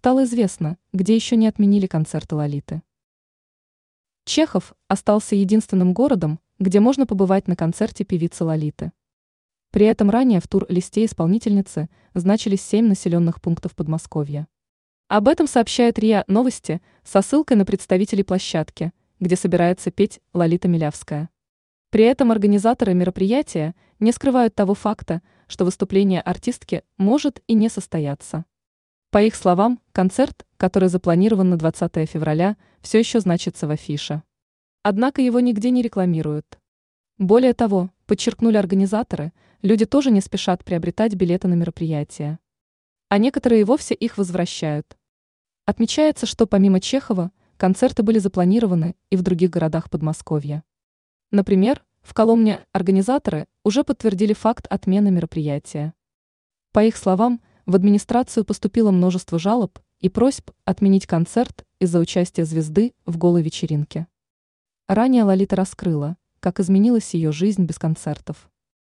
стало известно, где еще не отменили концерты Лолиты. Чехов остался единственным городом, где можно побывать на концерте певицы Лолиты. При этом ранее в тур-листе исполнительницы значились семь населенных пунктов Подмосковья. Об этом сообщает РИА Новости со ссылкой на представителей площадки, где собирается петь Лолита Милявская. При этом организаторы мероприятия не скрывают того факта, что выступление артистки может и не состояться. По их словам, концерт, который запланирован на 20 февраля, все еще значится в афише. Однако его нигде не рекламируют. Более того, подчеркнули организаторы, люди тоже не спешат приобретать билеты на мероприятие. А некоторые и вовсе их возвращают. Отмечается, что помимо Чехова, концерты были запланированы и в других городах Подмосковья. Например, в Коломне организаторы уже подтвердили факт отмены мероприятия. По их словам, в администрацию поступило множество жалоб и просьб отменить концерт из-за участия звезды в голой вечеринке. Ранее Лолита раскрыла, как изменилась ее жизнь без концертов.